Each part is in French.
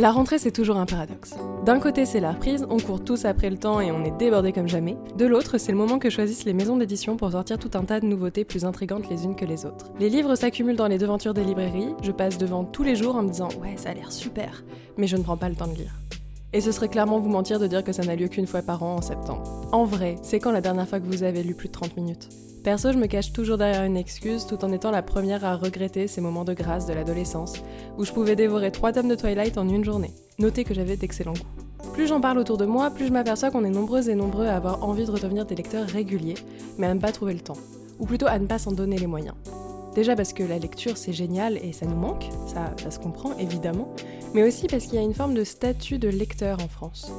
La rentrée, c'est toujours un paradoxe. D'un côté, c'est la reprise, on court tous après le temps et on est débordé comme jamais. De l'autre, c'est le moment que choisissent les maisons d'édition pour sortir tout un tas de nouveautés plus intrigantes les unes que les autres. Les livres s'accumulent dans les devantures des librairies, je passe devant tous les jours en me disant ouais, ça a l'air super, mais je ne prends pas le temps de lire. Et ce serait clairement vous mentir de dire que ça n'a lieu qu'une fois par an en septembre. En vrai, c'est quand la dernière fois que vous avez lu plus de 30 minutes Perso, je me cache toujours derrière une excuse tout en étant la première à regretter ces moments de grâce de l'adolescence où je pouvais dévorer trois tomes de Twilight en une journée. Notez que j'avais d'excellents goûts. Plus j'en parle autour de moi, plus je m'aperçois qu'on est nombreuses et nombreux à avoir envie de redevenir des lecteurs réguliers, mais à ne pas trouver le temps. Ou plutôt à ne pas s'en donner les moyens. Déjà parce que la lecture c'est génial et ça nous manque, ça, se comprend évidemment, mais aussi parce qu'il y a une forme de statut de lecteur en France.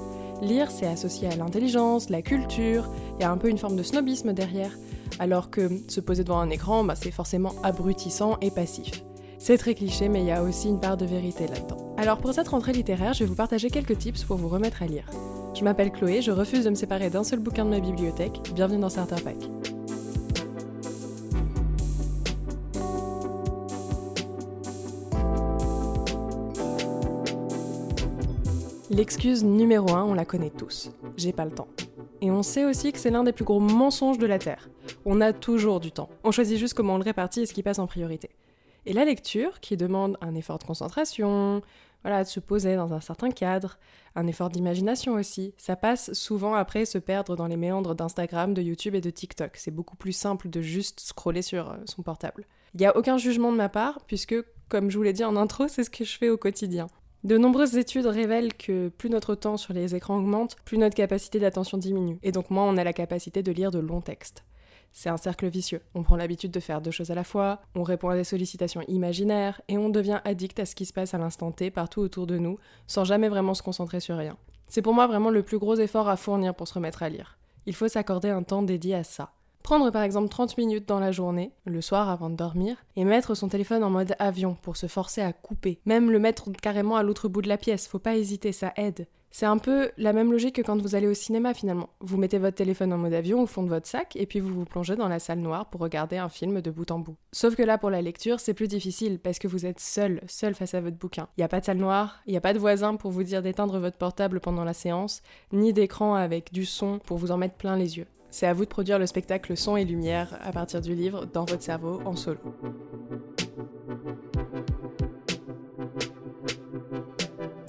Lire c'est associé à l'intelligence, la culture, il y a un peu une forme de snobisme derrière, alors que se poser devant un écran, bah, c'est forcément abrutissant et passif. C'est très cliché, mais il y a aussi une part de vérité là-dedans. Alors pour cette rentrée littéraire, je vais vous partager quelques tips pour vous remettre à lire. Je m'appelle Chloé, je refuse de me séparer d'un seul bouquin de ma bibliothèque. Bienvenue dans Starter Pack. L'excuse numéro 1, on la connaît tous. J'ai pas le temps. Et on sait aussi que c'est l'un des plus gros mensonges de la Terre. On a toujours du temps. On choisit juste comment on le répartit et ce qui passe en priorité. Et la lecture, qui demande un effort de concentration, voilà, de se poser dans un certain cadre, un effort d'imagination aussi, ça passe souvent après se perdre dans les méandres d'Instagram, de YouTube et de TikTok. C'est beaucoup plus simple de juste scroller sur euh, son portable. Il n'y a aucun jugement de ma part, puisque, comme je vous l'ai dit en intro, c'est ce que je fais au quotidien. De nombreuses études révèlent que plus notre temps sur les écrans augmente, plus notre capacité d'attention diminue, et donc moins on a la capacité de lire de longs textes. C'est un cercle vicieux. On prend l'habitude de faire deux choses à la fois, on répond à des sollicitations imaginaires, et on devient addict à ce qui se passe à l'instant T partout autour de nous, sans jamais vraiment se concentrer sur rien. C'est pour moi vraiment le plus gros effort à fournir pour se remettre à lire. Il faut s'accorder un temps dédié à ça. Prendre par exemple 30 minutes dans la journée, le soir avant de dormir, et mettre son téléphone en mode avion pour se forcer à couper. Même le mettre carrément à l'autre bout de la pièce, faut pas hésiter, ça aide. C'est un peu la même logique que quand vous allez au cinéma finalement. Vous mettez votre téléphone en mode avion au fond de votre sac et puis vous vous plongez dans la salle noire pour regarder un film de bout en bout. Sauf que là pour la lecture c'est plus difficile parce que vous êtes seul, seul face à votre bouquin. Il n'y a pas de salle noire, il n'y a pas de voisin pour vous dire d'éteindre votre portable pendant la séance, ni d'écran avec du son pour vous en mettre plein les yeux. C'est à vous de produire le spectacle son et lumière à partir du livre dans votre cerveau en solo.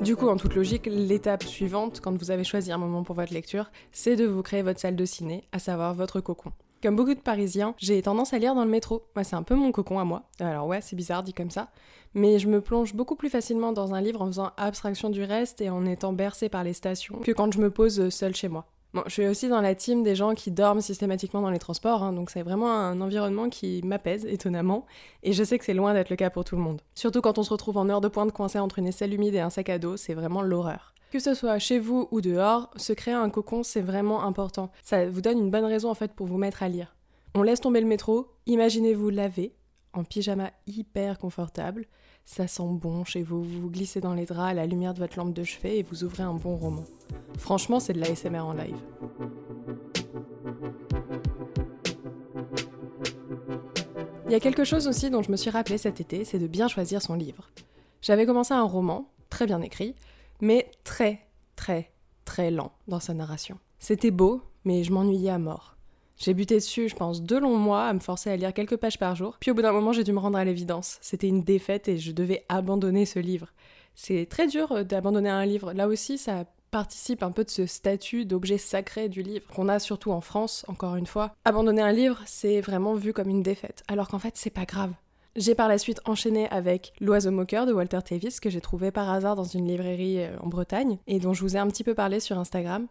Du coup, en toute logique, l'étape suivante, quand vous avez choisi un moment pour votre lecture, c'est de vous créer votre salle de ciné, à savoir votre cocon. Comme beaucoup de Parisiens, j'ai tendance à lire dans le métro. Moi, c'est un peu mon cocon à moi. Alors ouais, c'est bizarre dit comme ça, mais je me plonge beaucoup plus facilement dans un livre en faisant abstraction du reste et en étant bercé par les stations que quand je me pose seule chez moi. Je suis aussi dans la team des gens qui dorment systématiquement dans les transports, hein, donc c'est vraiment un environnement qui m'apaise étonnamment, et je sais que c'est loin d'être le cas pour tout le monde. Surtout quand on se retrouve en heure de pointe coincé entre une aisselle humide et un sac à dos, c'est vraiment l'horreur. Que ce soit chez vous ou dehors, se créer un cocon c'est vraiment important. Ça vous donne une bonne raison en fait pour vous mettre à lire. On laisse tomber le métro, imaginez-vous laver, en pyjama hyper confortable, ça sent bon chez vous, vous vous glissez dans les draps à la lumière de votre lampe de chevet et vous ouvrez un bon roman. Franchement, c'est de l'ASMR en live. Il y a quelque chose aussi dont je me suis rappelé cet été, c'est de bien choisir son livre. J'avais commencé un roman, très bien écrit, mais très, très, très lent dans sa narration. C'était beau, mais je m'ennuyais à mort. J'ai buté dessus, je pense, deux longs mois à me forcer à lire quelques pages par jour. Puis au bout d'un moment, j'ai dû me rendre à l'évidence. C'était une défaite et je devais abandonner ce livre. C'est très dur euh, d'abandonner un livre. Là aussi, ça participe un peu de ce statut d'objet sacré du livre qu'on a surtout en France, encore une fois. Abandonner un livre, c'est vraiment vu comme une défaite, alors qu'en fait, c'est pas grave. J'ai par la suite enchaîné avec L'oiseau moqueur de Walter Tevis que j'ai trouvé par hasard dans une librairie euh, en Bretagne et dont je vous ai un petit peu parlé sur Instagram.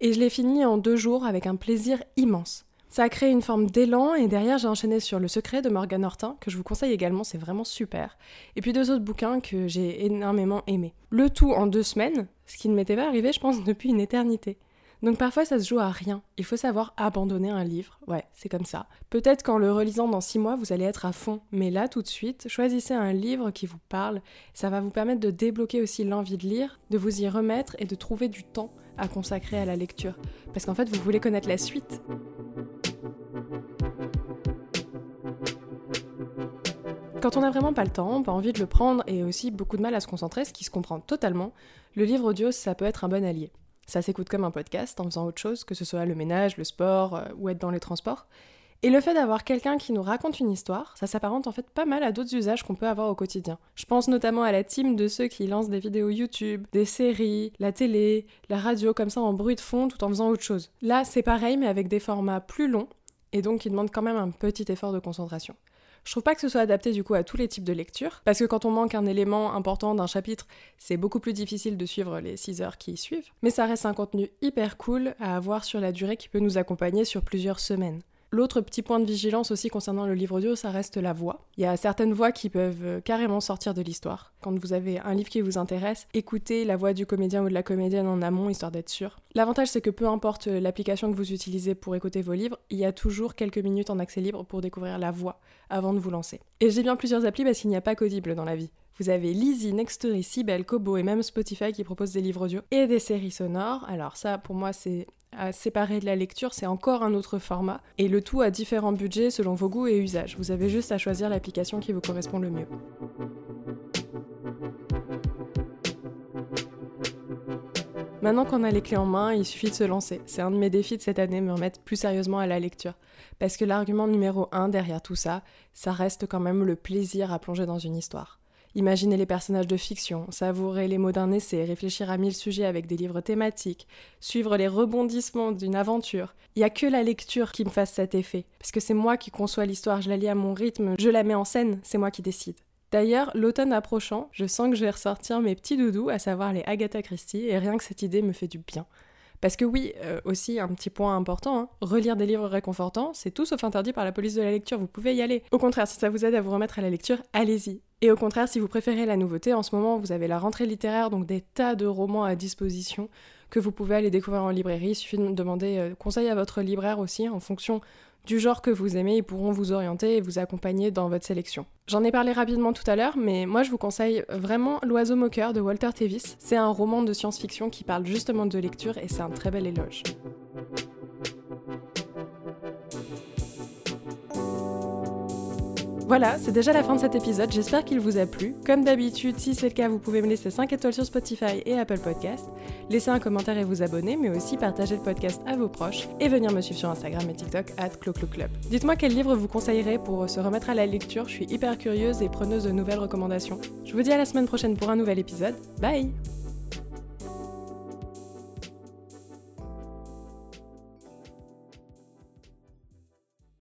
Et je l'ai fini en deux jours avec un plaisir immense. Ça a créé une forme d'élan et derrière j'ai enchaîné sur Le secret de Morgan Hortin, que je vous conseille également, c'est vraiment super. Et puis deux autres bouquins que j'ai énormément aimés. Le tout en deux semaines, ce qui ne m'était pas arrivé je pense depuis une éternité. Donc parfois ça se joue à rien. Il faut savoir abandonner un livre. Ouais, c'est comme ça. Peut-être qu'en le relisant dans six mois, vous allez être à fond. Mais là, tout de suite, choisissez un livre qui vous parle. Ça va vous permettre de débloquer aussi l'envie de lire, de vous y remettre et de trouver du temps à consacrer à la lecture. Parce qu'en fait, vous voulez connaître la suite. Quand on n'a vraiment pas le temps, pas envie de le prendre et aussi beaucoup de mal à se concentrer, ce qui se comprend totalement, le livre audio, ça peut être un bon allié. Ça s'écoute comme un podcast en faisant autre chose, que ce soit le ménage, le sport euh, ou être dans les transports. Et le fait d'avoir quelqu'un qui nous raconte une histoire, ça s'apparente en fait pas mal à d'autres usages qu'on peut avoir au quotidien. Je pense notamment à la team de ceux qui lancent des vidéos YouTube, des séries, la télé, la radio comme ça en bruit de fond tout en faisant autre chose. Là, c'est pareil mais avec des formats plus longs et donc qui demandent quand même un petit effort de concentration. Je trouve pas que ce soit adapté du coup à tous les types de lecture, parce que quand on manque un élément important d'un chapitre, c'est beaucoup plus difficile de suivre les 6 heures qui y suivent, mais ça reste un contenu hyper cool à avoir sur la durée qui peut nous accompagner sur plusieurs semaines. L'autre petit point de vigilance aussi concernant le livre audio, ça reste la voix. Il y a certaines voix qui peuvent euh, carrément sortir de l'histoire. Quand vous avez un livre qui vous intéresse, écoutez la voix du comédien ou de la comédienne en amont, histoire d'être sûr. L'avantage, c'est que peu importe euh, l'application que vous utilisez pour écouter vos livres, il y a toujours quelques minutes en accès libre pour découvrir la voix avant de vous lancer. Et j'ai bien plusieurs applis parce qu'il n'y a pas qu'Audible dans la vie. Vous avez Lizzie, Nextory, Sibel, Kobo et même Spotify qui proposent des livres audio et des séries sonores. Alors ça, pour moi, c'est à séparer de la lecture, c'est encore un autre format. Et le tout à différents budgets selon vos goûts et usages. Vous avez juste à choisir l'application qui vous correspond le mieux. Maintenant qu'on a les clés en main, il suffit de se lancer. C'est un de mes défis de cette année, me remettre plus sérieusement à la lecture. Parce que l'argument numéro un derrière tout ça, ça reste quand même le plaisir à plonger dans une histoire. Imaginer les personnages de fiction, savourer les mots d'un essai, réfléchir à mille sujets avec des livres thématiques, suivre les rebondissements d'une aventure. Il n'y a que la lecture qui me fasse cet effet. Parce que c'est moi qui conçois l'histoire, je la lis à mon rythme, je la mets en scène, c'est moi qui décide. D'ailleurs, l'automne approchant, je sens que je vais ressortir mes petits doudous, à savoir les Agatha Christie, et rien que cette idée me fait du bien. Parce que oui, euh, aussi un petit point important, hein, relire des livres réconfortants, c'est tout sauf interdit par la police de la lecture, vous pouvez y aller. Au contraire, si ça vous aide à vous remettre à la lecture, allez-y. Et au contraire, si vous préférez la nouveauté, en ce moment vous avez la rentrée littéraire, donc des tas de romans à disposition que vous pouvez aller découvrir en librairie. Il suffit de demander euh, conseil à votre libraire aussi en fonction du genre que vous aimez, ils pourront vous orienter et vous accompagner dans votre sélection. J'en ai parlé rapidement tout à l'heure, mais moi je vous conseille vraiment L'oiseau moqueur de Walter Tevis. C'est un roman de science-fiction qui parle justement de lecture et c'est un très bel éloge. Voilà, c'est déjà la fin de cet épisode, j'espère qu'il vous a plu. Comme d'habitude, si c'est le cas, vous pouvez me laisser 5 étoiles sur Spotify et Apple Podcast, laisser un commentaire et vous abonner, mais aussi partager le podcast à vos proches et venir me suivre sur Instagram et TikTok at Club. Dites-moi quel livre vous conseillerez pour se remettre à la lecture, je suis hyper curieuse et preneuse de nouvelles recommandations. Je vous dis à la semaine prochaine pour un nouvel épisode. Bye